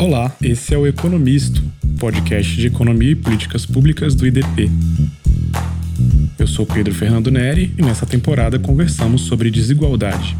Olá, esse é o Economisto, podcast de economia e políticas públicas do IDP. Eu sou Pedro Fernando Neri e nessa temporada conversamos sobre desigualdade.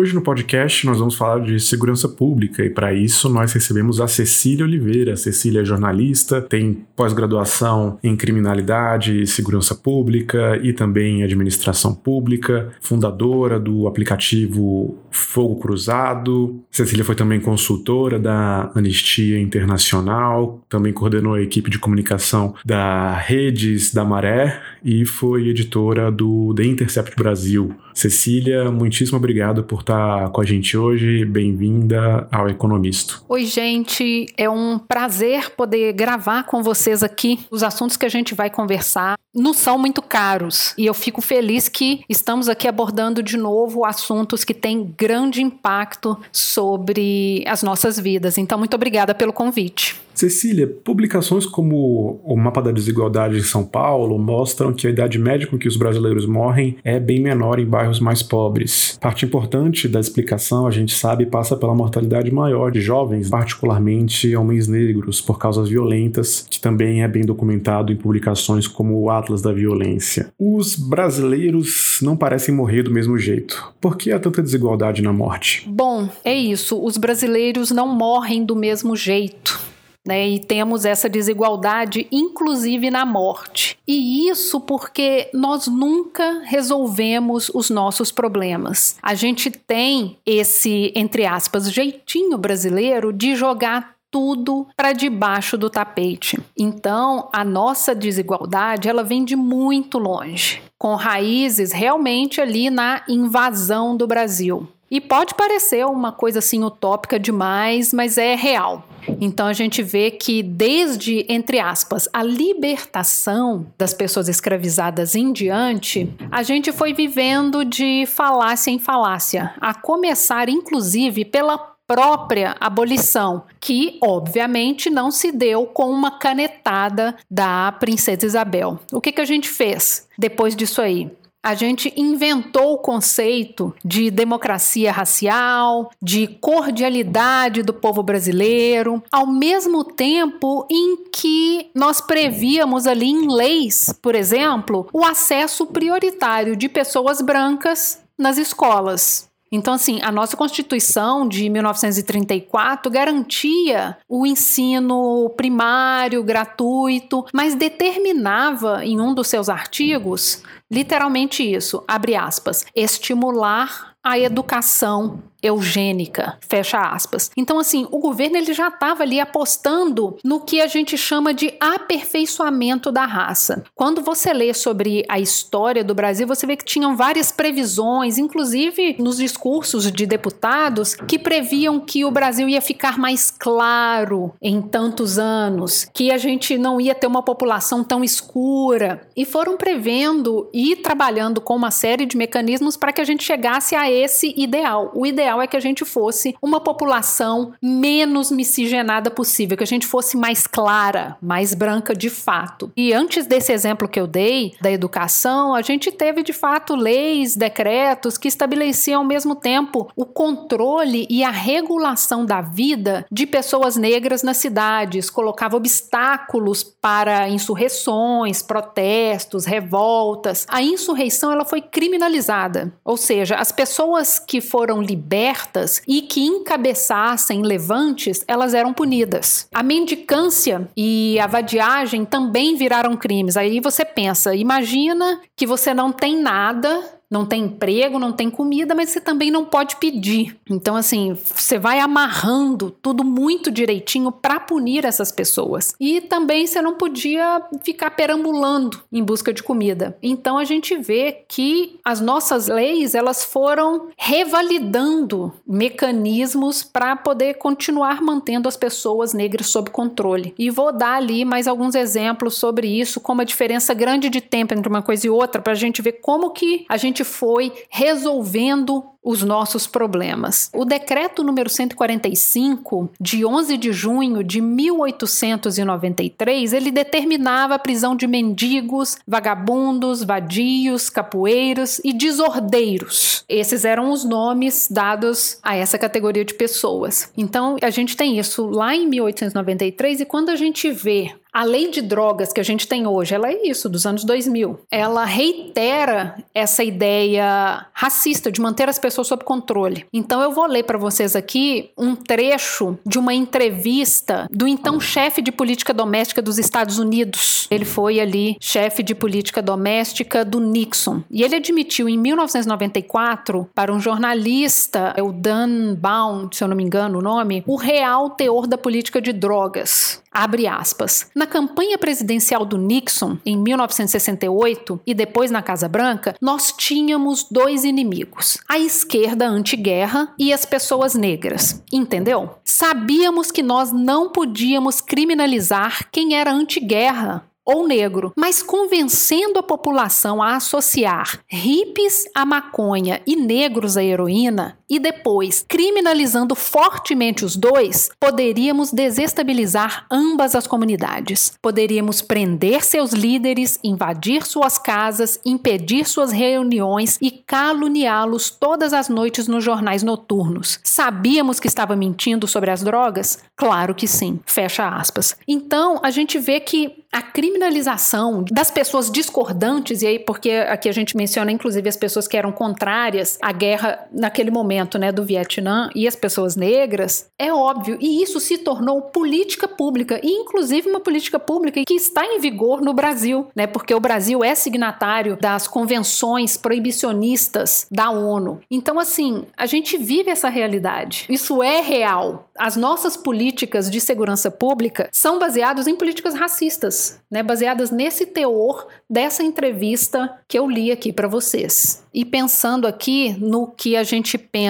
Hoje no podcast nós vamos falar de segurança pública e para isso nós recebemos a Cecília Oliveira. A Cecília é jornalista, tem pós-graduação em criminalidade e segurança pública e também em administração pública, fundadora do aplicativo Fogo Cruzado. Cecília foi também consultora da Anistia Internacional, também coordenou a equipe de comunicação da Redes da Maré e foi editora do The Intercept Brasil. Cecília, muitíssimo obrigado por estar com a gente hoje. Bem-vinda ao Economisto. Oi, gente. É um prazer poder gravar com vocês aqui. Os assuntos que a gente vai conversar não são muito caros e eu fico feliz que estamos aqui abordando de novo assuntos que têm grande impacto sobre as nossas vidas. Então, muito obrigada pelo convite. Cecília, publicações como o Mapa da Desigualdade em São Paulo mostram que a idade média com que os brasileiros morrem é bem menor em bairros mais pobres. Parte importante da explicação, a gente sabe, passa pela mortalidade maior de jovens, particularmente homens negros, por causas violentas, que também é bem documentado em publicações como o Atlas da Violência. Os brasileiros não parecem morrer do mesmo jeito. Por que há tanta desigualdade na morte? Bom, é isso. Os brasileiros não morrem do mesmo jeito. Né, e temos essa desigualdade, inclusive na morte. E isso porque nós nunca resolvemos os nossos problemas. A gente tem esse, entre aspas, jeitinho brasileiro de jogar tudo para debaixo do tapete. Então, a nossa desigualdade, ela vem de muito longe, com raízes realmente ali na invasão do Brasil. E pode parecer uma coisa assim utópica demais, mas é real. Então a gente vê que desde, entre aspas, a libertação das pessoas escravizadas em diante, a gente foi vivendo de falácia em falácia, a começar inclusive pela própria abolição, que obviamente não se deu com uma canetada da princesa Isabel. O que, que a gente fez depois disso aí? A gente inventou o conceito de democracia racial, de cordialidade do povo brasileiro, ao mesmo tempo em que nós prevíamos ali em leis, por exemplo, o acesso prioritário de pessoas brancas nas escolas. Então, assim, a nossa Constituição de 1934 garantia o ensino primário, gratuito, mas determinava em um dos seus artigos literalmente isso, abre aspas, estimular a educação eugênica, fecha aspas. Então assim, o governo ele já estava ali apostando no que a gente chama de aperfeiçoamento da raça. Quando você lê sobre a história do Brasil, você vê que tinham várias previsões, inclusive nos discursos de deputados, que previam que o Brasil ia ficar mais claro em tantos anos, que a gente não ia ter uma população tão escura e foram prevendo e trabalhando com uma série de mecanismos para que a gente chegasse a esse ideal. O ideal ideal é que a gente fosse uma população menos miscigenada possível, que a gente fosse mais clara, mais branca de fato. E antes desse exemplo que eu dei da educação, a gente teve de fato leis, decretos que estabeleciam ao mesmo tempo o controle e a regulação da vida de pessoas negras nas cidades, colocava obstáculos para insurreições, protestos, revoltas. A insurreição ela foi criminalizada, ou seja, as pessoas que foram libertas abertas e que encabeçassem levantes, elas eram punidas. A mendicância e a vadiagem também viraram crimes. Aí você pensa, imagina que você não tem nada não tem emprego, não tem comida, mas você também não pode pedir. Então, assim, você vai amarrando tudo muito direitinho para punir essas pessoas. E também você não podia ficar perambulando em busca de comida. Então, a gente vê que as nossas leis elas foram revalidando mecanismos para poder continuar mantendo as pessoas negras sob controle. E vou dar ali mais alguns exemplos sobre isso, como a diferença grande de tempo entre uma coisa e outra, para a gente ver como que a gente gente foi resolvendo os nossos problemas. O decreto número 145, de 11 de junho de 1893, ele determinava a prisão de mendigos, vagabundos, vadios, capoeiros e desordeiros. Esses eram os nomes dados a essa categoria de pessoas. Então, a gente tem isso lá em 1893 e quando a gente vê a lei de drogas que a gente tem hoje, ela é isso, dos anos 2000. Ela reitera essa ideia racista de manter as pessoas sob controle. Então eu vou ler para vocês aqui um trecho de uma entrevista do então chefe de política doméstica dos Estados Unidos. Ele foi ali chefe de política doméstica do Nixon. E ele admitiu em 1994 para um jornalista, é o Dan Baum, se eu não me engano o nome, o real teor da política de drogas. Abre aspas. Na campanha presidencial do Nixon, em 1968, e depois na Casa Branca, nós tínhamos dois inimigos: a esquerda anti-guerra e as pessoas negras. Entendeu? Sabíamos que nós não podíamos criminalizar quem era anti-guerra ou negro, mas convencendo a população a associar hippies à maconha e negros à heroína, e depois criminalizando fortemente os dois, poderíamos desestabilizar ambas as comunidades. Poderíamos prender seus líderes, invadir suas casas, impedir suas reuniões e caluniá-los todas as noites nos jornais noturnos. Sabíamos que estava mentindo sobre as drogas? Claro que sim. Fecha aspas. Então, a gente vê que a criminalização das pessoas discordantes, e aí porque aqui a gente menciona inclusive as pessoas que eram contrárias à guerra naquele momento, né, do Vietnã e as pessoas negras, é óbvio, e isso se tornou política pública, e inclusive uma política pública que está em vigor no Brasil, né, porque o Brasil é signatário das convenções proibicionistas da ONU. Então assim, a gente vive essa realidade. Isso é real. As nossas políticas de segurança pública são baseadas em políticas racistas né, baseadas nesse teor dessa entrevista que eu li aqui para vocês. E pensando aqui no que a gente pensa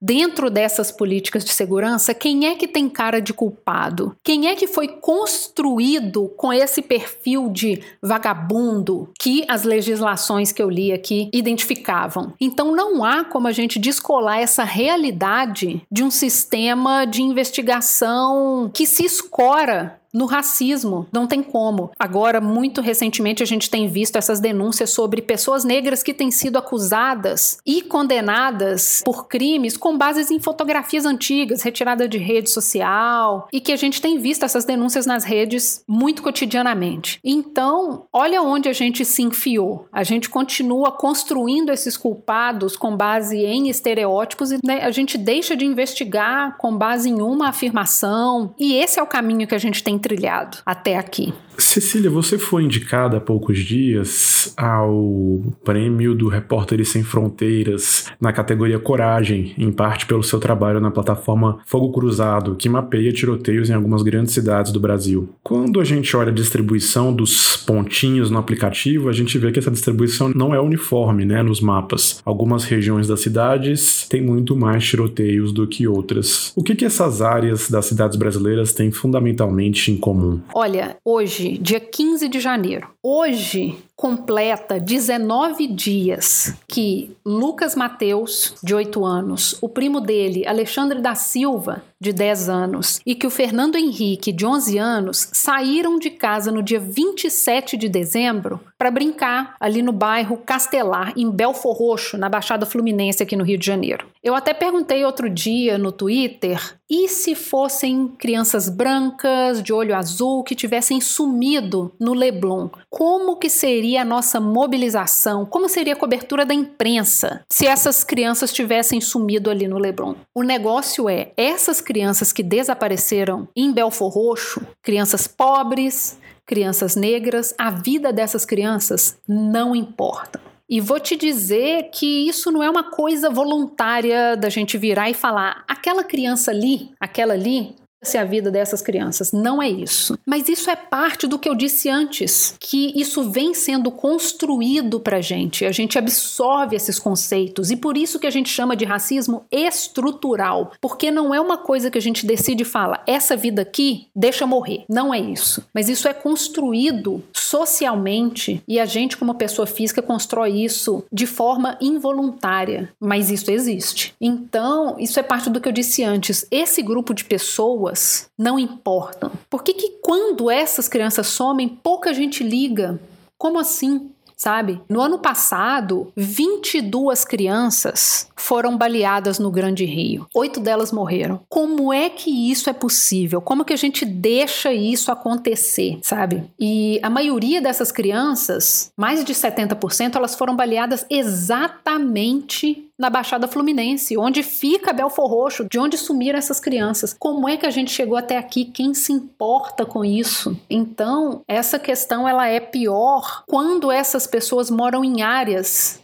dentro dessas políticas de segurança, quem é que tem cara de culpado? Quem é que foi construído com esse perfil de vagabundo que as legislações que eu li aqui identificavam? Então não há como a gente descolar essa realidade de um sistema de investigação que se escora no racismo. Não tem como. Agora, muito recentemente, a gente tem visto essas denúncias sobre pessoas negras que têm sido acusadas e condenadas por crimes com bases em fotografias antigas, retirada de rede social, e que a gente tem visto essas denúncias nas redes muito cotidianamente. Então, olha onde a gente se enfiou. A gente continua construindo esses culpados com base em estereótipos e né, a gente deixa de investigar com base em uma afirmação. E esse é o caminho que a gente tem trilhado até aqui. Cecília, você foi indicada há poucos dias ao prêmio do Repórteres Sem Fronteiras na categoria Coragem, em parte pelo seu trabalho na plataforma Fogo Cruzado, que mapeia tiroteios em algumas grandes cidades do Brasil. Quando a gente olha a distribuição dos pontinhos no aplicativo, a gente vê que essa distribuição não é uniforme né, nos mapas. Algumas regiões das cidades têm muito mais tiroteios do que outras. O que, que essas áreas das cidades brasileiras têm fundamentalmente em comum? Olha, hoje dia 15 de janeiro. Hoje completa 19 dias que Lucas Mateus, de 8 anos, o primo dele, Alexandre da Silva, de 10 anos, e que o Fernando Henrique, de 11 anos, saíram de casa no dia 27 de dezembro para brincar ali no bairro Castelar, em Belfor Roxo, na Baixada Fluminense, aqui no Rio de Janeiro. Eu até perguntei outro dia no Twitter: e se fossem crianças brancas, de olho azul, que tivessem sumido no Leblon? Como que seria a nossa mobilização? Como seria a cobertura da imprensa se essas crianças tivessem sumido ali no Leblon? O negócio é, essas crianças que desapareceram em Belfor Roxo, crianças pobres, crianças negras, a vida dessas crianças não importa. E vou te dizer que isso não é uma coisa voluntária da gente virar e falar: aquela criança ali, aquela ali, se a vida dessas crianças. Não é isso. Mas isso é parte do que eu disse antes, que isso vem sendo construído pra gente. A gente absorve esses conceitos e por isso que a gente chama de racismo estrutural, porque não é uma coisa que a gente decide e fala, essa vida aqui deixa morrer. Não é isso. Mas isso é construído socialmente e a gente como pessoa física constrói isso de forma involuntária, mas isso existe. Então, isso é parte do que eu disse antes. Esse grupo de pessoas não importam. Por que, que quando essas crianças somem, pouca gente liga? Como assim? sabe? No ano passado, 22 crianças foram baleadas no Grande Rio. Oito delas morreram. Como é que isso é possível? Como que a gente deixa isso acontecer, sabe? E a maioria dessas crianças, mais de 70%, elas foram baleadas exatamente na Baixada Fluminense, onde fica Belfor Roxo, de onde sumiram essas crianças. Como é que a gente chegou até aqui? Quem se importa com isso? Então, essa questão ela é pior quando essas pessoas moram em áreas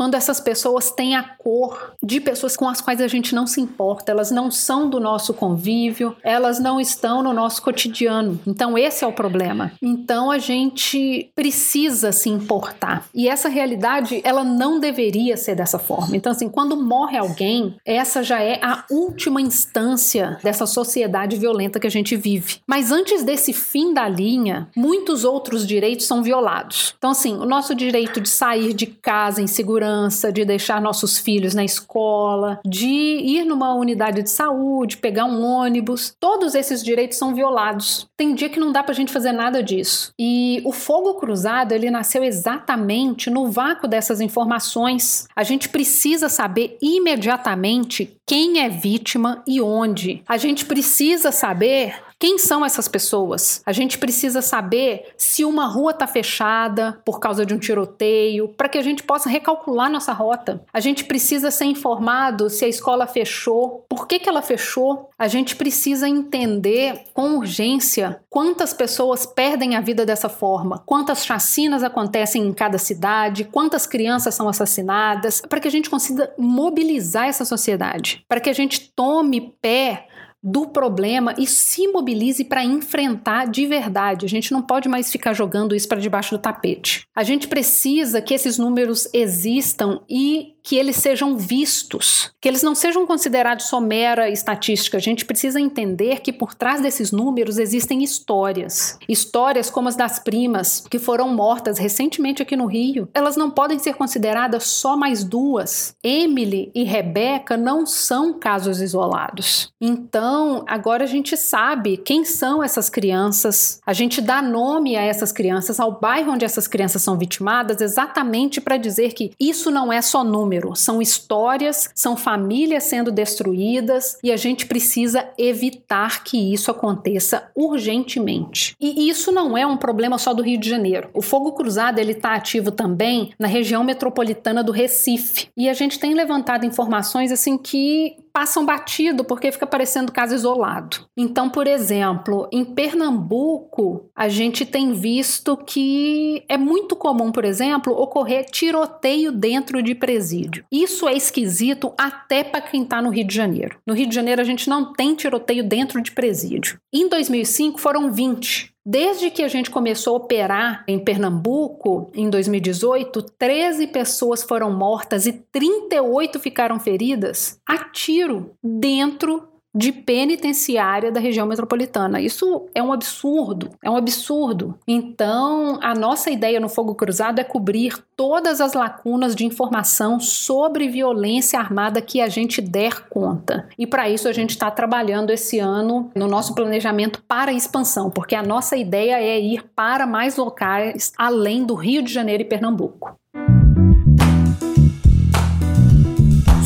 quando essas pessoas têm a cor de pessoas com as quais a gente não se importa, elas não são do nosso convívio, elas não estão no nosso cotidiano. Então, esse é o problema. Então, a gente precisa se importar. E essa realidade, ela não deveria ser dessa forma. Então, assim, quando morre alguém, essa já é a última instância dessa sociedade violenta que a gente vive. Mas antes desse fim da linha, muitos outros direitos são violados. Então, assim, o nosso direito de sair de casa em segurança segurança, de deixar nossos filhos na escola, de ir numa unidade de saúde, pegar um ônibus. Todos esses direitos são violados. Tem dia que não dá pra gente fazer nada disso. E o fogo cruzado, ele nasceu exatamente no vácuo dessas informações. A gente precisa saber imediatamente quem é vítima e onde. A gente precisa saber quem são essas pessoas? A gente precisa saber se uma rua está fechada por causa de um tiroteio, para que a gente possa recalcular nossa rota. A gente precisa ser informado se a escola fechou, por que, que ela fechou. A gente precisa entender com urgência quantas pessoas perdem a vida dessa forma, quantas chacinas acontecem em cada cidade, quantas crianças são assassinadas, para que a gente consiga mobilizar essa sociedade, para que a gente tome pé do problema e se mobilize para enfrentar de verdade. A gente não pode mais ficar jogando isso para debaixo do tapete. A gente precisa que esses números existam e que eles sejam vistos, que eles não sejam considerados só mera estatística. A gente precisa entender que por trás desses números existem histórias. Histórias como as das primas que foram mortas recentemente aqui no Rio. Elas não podem ser consideradas só mais duas. Emily e Rebecca não são casos isolados. Então, agora a gente sabe quem são essas crianças. A gente dá nome a essas crianças, ao bairro onde essas crianças são vitimadas, exatamente para dizer que isso não é só número, são histórias, são famílias sendo destruídas e a gente precisa evitar que isso aconteça urgentemente. E isso não é um problema só do Rio de Janeiro. O fogo cruzado ele está ativo também na região metropolitana do Recife e a gente tem levantado informações assim que passam batido porque fica parecendo caso isolado. Então, por exemplo, em Pernambuco, a gente tem visto que é muito comum, por exemplo, ocorrer tiroteio dentro de presídio. Isso é esquisito até para quem está no Rio de Janeiro. No Rio de Janeiro, a gente não tem tiroteio dentro de presídio. Em 2005, foram 20. Desde que a gente começou a operar em Pernambuco, em 2018, 13 pessoas foram mortas e 38 ficaram feridas a tiro dentro de penitenciária da região metropolitana. Isso é um absurdo, é um absurdo. Então, a nossa ideia no Fogo Cruzado é cobrir todas as lacunas de informação sobre violência armada que a gente der conta. E para isso a gente está trabalhando esse ano no nosso planejamento para expansão, porque a nossa ideia é ir para mais locais além do Rio de Janeiro e Pernambuco.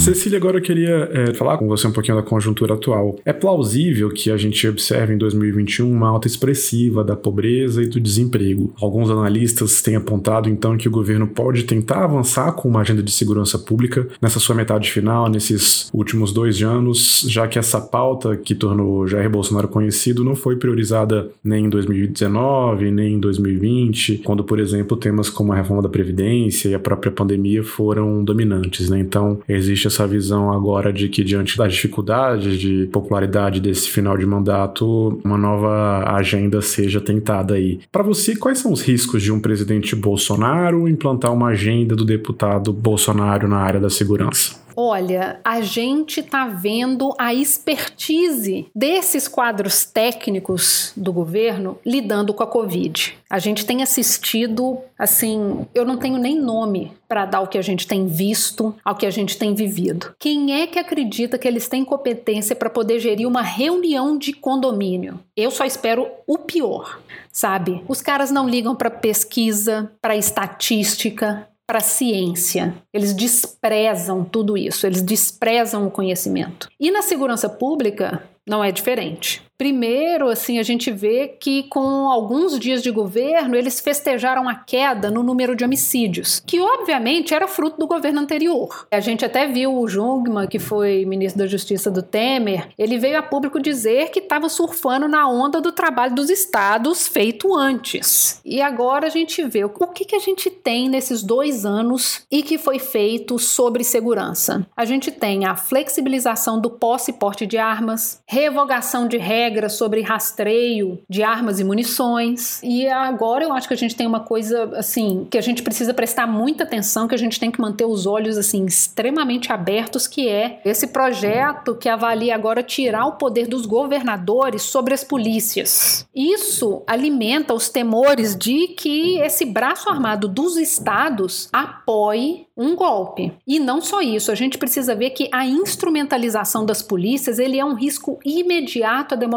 Cecília, agora eu queria é, falar com você um pouquinho da conjuntura atual. É plausível que a gente observe em 2021 uma alta expressiva da pobreza e do desemprego. Alguns analistas têm apontado então que o governo pode tentar avançar com uma agenda de segurança pública nessa sua metade final, nesses últimos dois anos, já que essa pauta que tornou Jair Bolsonaro conhecido não foi priorizada nem em 2019, nem em 2020, quando, por exemplo, temas como a reforma da Previdência e a própria pandemia foram dominantes. Né? Então, existe essa visão agora de que, diante das dificuldades de popularidade desse final de mandato, uma nova agenda seja tentada aí. Para você, quais são os riscos de um presidente Bolsonaro implantar uma agenda do deputado Bolsonaro na área da segurança? Olha, a gente está vendo a expertise desses quadros técnicos do governo lidando com a Covid. A gente tem assistido, assim, eu não tenho nem nome para dar o que a gente tem visto, ao que a gente tem vivido. Quem é que acredita que eles têm competência para poder gerir uma reunião de condomínio? Eu só espero o pior, sabe? Os caras não ligam para pesquisa, para estatística, para a ciência. Eles desprezam tudo isso, eles desprezam o conhecimento. E na segurança pública não é diferente. Primeiro, assim, a gente vê que com alguns dias de governo, eles festejaram a queda no número de homicídios, que obviamente era fruto do governo anterior. A gente até viu o Jungmann, que foi ministro da Justiça do Temer, ele veio a público dizer que estava surfando na onda do trabalho dos estados feito antes. E agora a gente vê o que, que a gente tem nesses dois anos e que foi feito sobre segurança. A gente tem a flexibilização do posse e porte de armas, revogação de regras regras sobre rastreio de armas e munições. E agora eu acho que a gente tem uma coisa assim que a gente precisa prestar muita atenção, que a gente tem que manter os olhos assim extremamente abertos, que é esse projeto que avalia agora tirar o poder dos governadores sobre as polícias. Isso alimenta os temores de que esse braço armado dos estados apoie um golpe. E não só isso, a gente precisa ver que a instrumentalização das polícias ele é um risco imediato à democracia.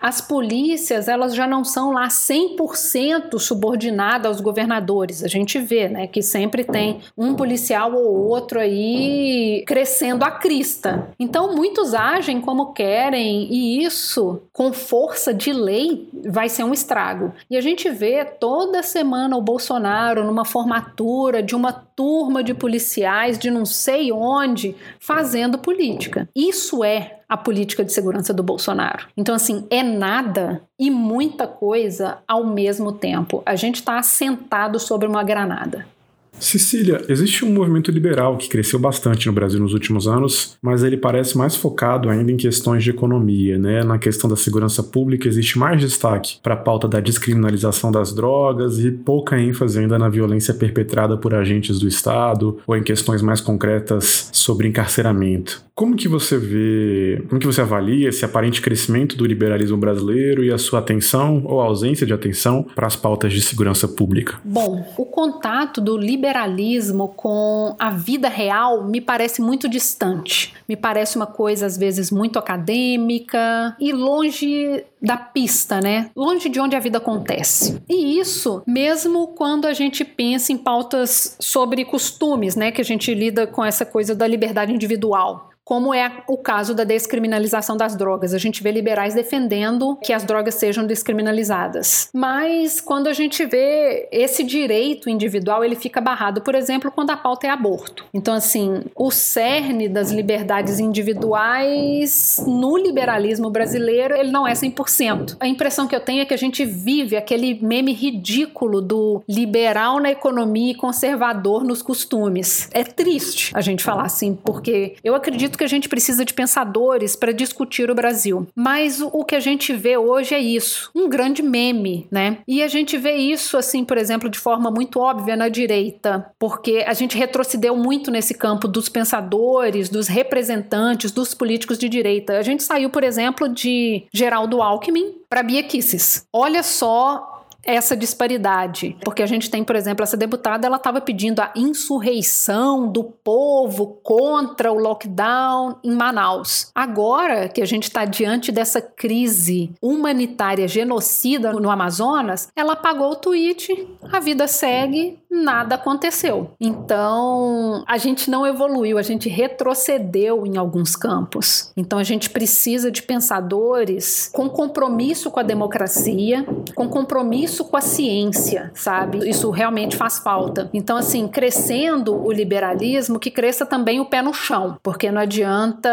As polícias elas já não são lá 100% subordinadas aos governadores. A gente vê, né, que sempre tem um policial ou outro aí crescendo a crista. Então muitos agem como querem e isso com força de lei vai ser um estrago. E a gente vê toda semana o Bolsonaro numa formatura de uma turma de policiais de não sei onde fazendo política. Isso é a política de segurança do Bolsonaro. Então, assim, é nada e muita coisa ao mesmo tempo. A gente está assentado sobre uma granada. Cecília, existe um movimento liberal que cresceu bastante no Brasil nos últimos anos, mas ele parece mais focado ainda em questões de economia, né? Na questão da segurança pública existe mais destaque para a pauta da descriminalização das drogas e pouca ênfase ainda na violência perpetrada por agentes do Estado ou em questões mais concretas sobre encarceramento. Como que você vê, como que você avalia esse aparente crescimento do liberalismo brasileiro e a sua atenção ou ausência de atenção para as pautas de segurança pública? Bom, o contato do liberalismo com a vida real me parece muito distante. Me parece uma coisa às vezes muito acadêmica e longe da pista, né? Longe de onde a vida acontece. E isso, mesmo quando a gente pensa em pautas sobre costumes, né, que a gente lida com essa coisa da liberdade individual como é o caso da descriminalização das drogas. A gente vê liberais defendendo que as drogas sejam descriminalizadas. Mas quando a gente vê esse direito individual, ele fica barrado, por exemplo, quando a pauta é aborto. Então, assim, o cerne das liberdades individuais no liberalismo brasileiro, ele não é 100%. A impressão que eu tenho é que a gente vive aquele meme ridículo do liberal na economia e conservador nos costumes. É triste a gente falar assim, porque eu acredito que a gente precisa de pensadores para discutir o Brasil. Mas o, o que a gente vê hoje é isso, um grande meme, né? E a gente vê isso, assim, por exemplo, de forma muito óbvia na direita, porque a gente retrocedeu muito nesse campo dos pensadores, dos representantes, dos políticos de direita. A gente saiu, por exemplo, de Geraldo Alckmin para Bia Kisses. Olha só essa disparidade. Porque a gente tem, por exemplo, essa deputada, ela estava pedindo a insurreição do povo contra o lockdown em Manaus. Agora que a gente está diante dessa crise humanitária genocida no Amazonas, ela apagou o tweet, a vida segue, nada aconteceu. Então, a gente não evoluiu, a gente retrocedeu em alguns campos. Então, a gente precisa de pensadores com compromisso com a democracia, com compromisso isso com a ciência, sabe? Isso realmente faz falta. Então, assim, crescendo o liberalismo, que cresça também o pé no chão, porque não adianta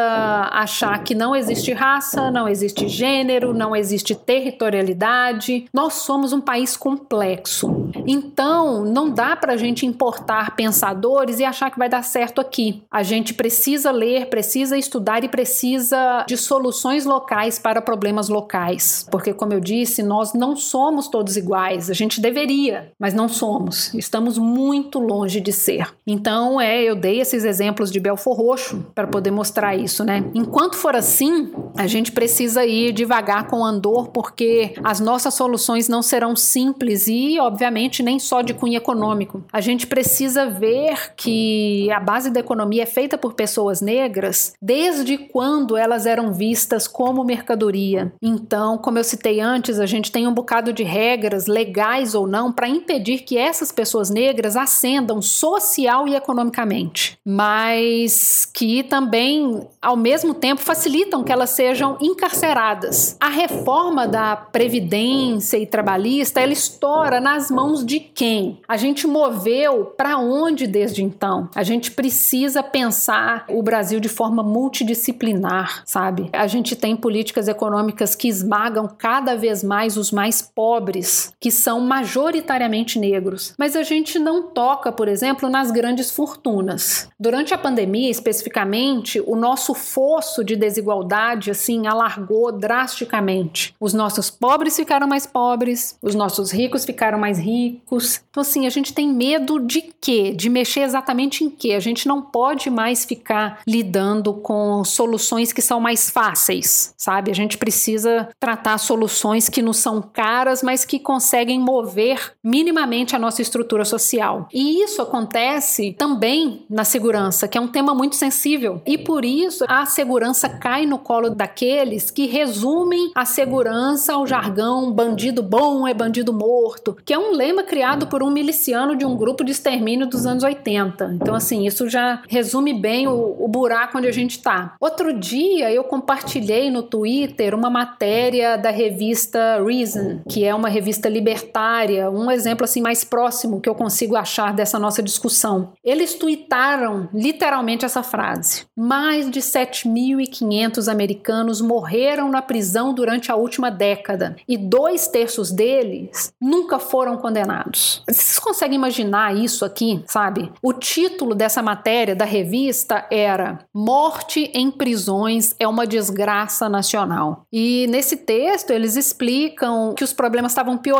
achar que não existe raça, não existe gênero, não existe territorialidade. Nós somos um país complexo. Então, não dá para a gente importar pensadores e achar que vai dar certo aqui. A gente precisa ler, precisa estudar e precisa de soluções locais para problemas locais. Porque, como eu disse, nós não somos todos iguais. A gente deveria, mas não somos. Estamos muito longe de ser. Então, é, eu dei esses exemplos de Belfor Roxo para poder mostrar isso, né? Enquanto for assim, a gente precisa ir devagar com andor, porque as nossas soluções não serão simples e, obviamente, nem só de cunho econômico. A gente precisa ver que a base da economia é feita por pessoas negras desde quando elas eram vistas como mercadoria. Então, como eu citei antes, a gente tem um bocado de regras, legais ou não, para impedir que essas pessoas negras ascendam social e economicamente, mas que também, ao mesmo tempo, facilitam que elas sejam encarceradas. A reforma da Previdência e trabalhista, ela estoura nas mãos de quem? A gente moveu para onde desde então? A gente precisa pensar o Brasil de forma multidisciplinar, sabe? A gente tem políticas econômicas que esmagam cada vez mais os mais pobres, que são majoritariamente negros. Mas a gente não toca, por exemplo, nas grandes fortunas. Durante a pandemia, especificamente, o nosso fosso de desigualdade assim alargou drasticamente. Os nossos pobres ficaram mais pobres, os nossos ricos ficaram mais ricos. Então assim, a gente tem medo de quê? De mexer exatamente em quê? A gente não pode mais ficar lidando com soluções que são mais fáceis, sabe? A gente precisa tratar soluções que não são caras, mas que conseguem mover minimamente a nossa estrutura social. E isso acontece também na segurança, que é um tema muito sensível. E por isso a segurança cai no colo daqueles que resumem a segurança ao jargão bandido bom é bandido morto, que é um lema criado por um miliciano de um grupo de extermínio dos anos 80. Então, assim, isso já resume bem o, o buraco onde a gente está. Outro dia eu compartilhei no Twitter uma matéria da revista Reason, que é uma revista libertária, um exemplo assim mais próximo que eu consigo achar dessa nossa discussão. Eles tuitaram literalmente essa frase: mais de 7.500 americanos morreram na prisão durante a última década e dois terços deles nunca foram condenados. Vocês conseguem imaginar isso aqui, sabe? O título dessa matéria da revista era Morte em prisões é uma desgraça nacional. E nesse texto eles explicam que os problemas estavam piorando,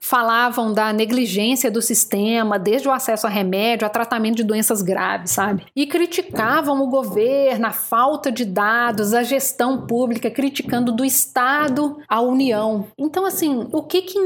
falavam da negligência do sistema, desde o acesso a remédio a tratamento de doenças graves, sabe? E criticavam o governo, a falta de dados, a gestão pública, criticando do Estado à União. Então, assim, o que que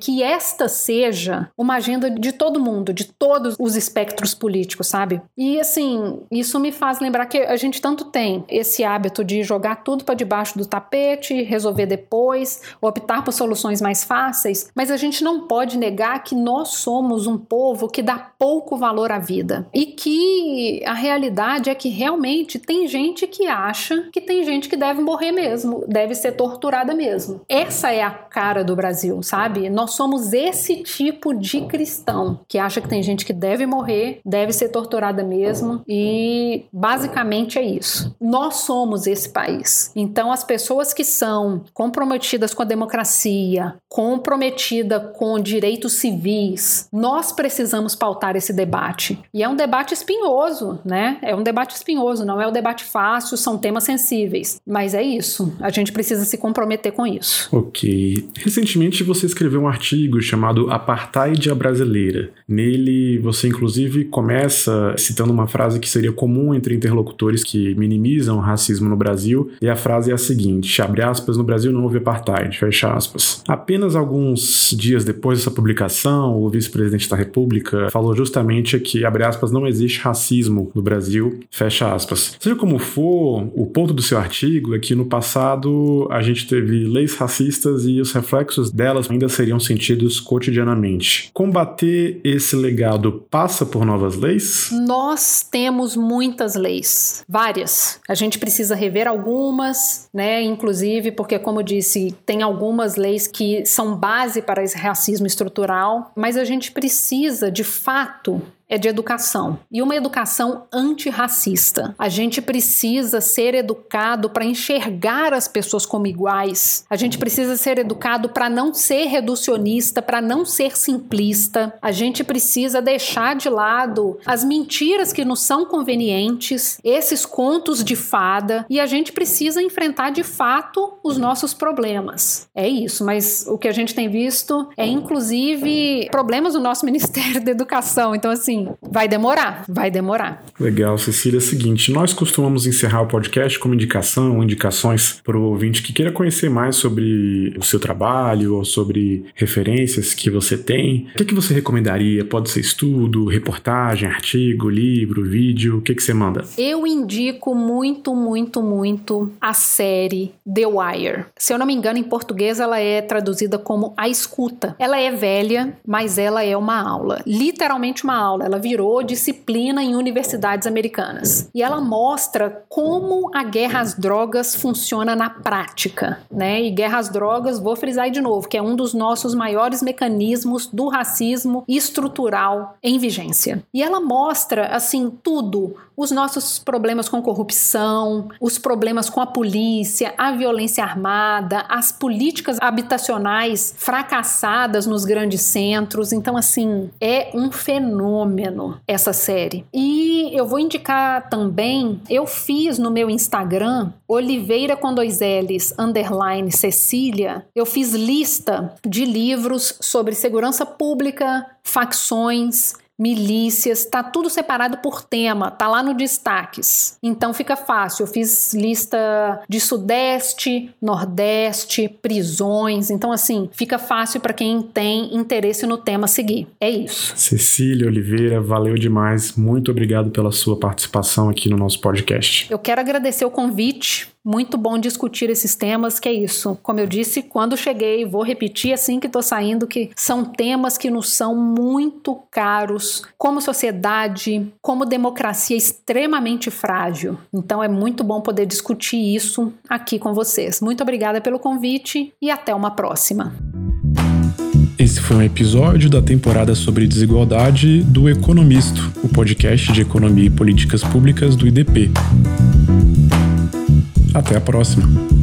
que esta seja uma agenda de todo mundo, de todos os espectros políticos, sabe? E assim, isso me faz lembrar que a gente tanto tem esse hábito de jogar tudo para debaixo do tapete, resolver depois, optar por soluções mais fáceis, mas a gente não pode negar que nós somos um povo que dá pouco valor à vida e que a realidade é que realmente tem gente que acha que tem gente que deve morrer mesmo, deve ser torturada mesmo. Essa é a cara do Brasil, sabe? Nós somos esse tipo de cristão que acha que tem gente que deve morrer, deve ser torturada mesmo e basicamente é isso. Nós somos esse país. Então as pessoas que são comprometidas com a democracia, comprometida com direitos civis, nós precisamos pautar esse debate. E é um debate espinhoso, né? É um debate espinhoso, não é um debate fácil, são temas sensíveis, mas é isso. A gente precisa se comprometer com isso. OK. Recentemente você escreveu um artigo chamado Apartheid a Brasileira. Nele você inclusive começa citando uma frase que seria comum entre interlocutores que minimizam o racismo no Brasil, e a frase é a seguinte: abre aspas, no Brasil não houve apartheid, fecha aspas. Apenas alguns dias depois dessa publicação, o vice-presidente da República falou justamente que, abre aspas, não existe racismo no Brasil, fecha aspas. Seja como for, o ponto do seu artigo é que no passado a gente teve leis racistas e os reflexos delas ainda seriam sentidos cotidianamente. Combater esse legado passa por novas leis? Nós temos muitas leis, várias. A gente precisa rever algumas, né? Inclusive porque, como disse, tem algumas leis que são base para esse racismo estrutural, mas a gente precisa, de fato, é de educação e uma educação antirracista. A gente precisa ser educado para enxergar as pessoas como iguais. A gente precisa ser educado para não ser reducionista, para não ser simplista. A gente precisa deixar de lado as mentiras que nos são convenientes, esses contos de fada e a gente precisa enfrentar de fato os nossos problemas. É isso, mas o que a gente tem visto é inclusive problemas do nosso Ministério da Educação. Então assim, assim, vai demorar, vai demorar. Legal, Cecília. É o seguinte, nós costumamos encerrar o podcast com indicação, indicações para o ouvinte que queira conhecer mais sobre o seu trabalho ou sobre referências que você tem. O que, é que você recomendaria? Pode ser estudo, reportagem, artigo, livro, vídeo? O que, é que você manda? Eu indico muito, muito, muito a série The Wire. Se eu não me engano, em português ela é traduzida como A Escuta. Ela é velha, mas ela é uma aula. Literalmente uma aula ela virou disciplina em universidades americanas. E ela mostra como a guerra às drogas funciona na prática, né? E guerra às drogas, vou frisar de novo, que é um dos nossos maiores mecanismos do racismo estrutural em vigência. E ela mostra assim tudo, os nossos problemas com corrupção, os problemas com a polícia, a violência armada, as políticas habitacionais fracassadas nos grandes centros. Então, assim, é um fenômeno essa série. E eu vou indicar também, eu fiz no meu Instagram, Oliveira com dois L's, underline Cecília, eu fiz lista de livros sobre segurança pública, facções, milícias, tá tudo separado por tema, tá lá no destaques. Então fica fácil. Eu fiz lista de sudeste, nordeste, prisões. Então assim, fica fácil para quem tem interesse no tema seguir. É isso. Cecília Oliveira, valeu demais. Muito obrigado pela sua participação aqui no nosso podcast. Eu quero agradecer o convite muito bom discutir esses temas, que é isso. Como eu disse, quando cheguei, vou repetir assim que estou saindo, que são temas que nos são muito caros como sociedade, como democracia extremamente frágil. Então é muito bom poder discutir isso aqui com vocês. Muito obrigada pelo convite e até uma próxima. Esse foi um episódio da temporada sobre desigualdade do Economisto, o podcast de economia e políticas públicas do IDP. Até a próxima!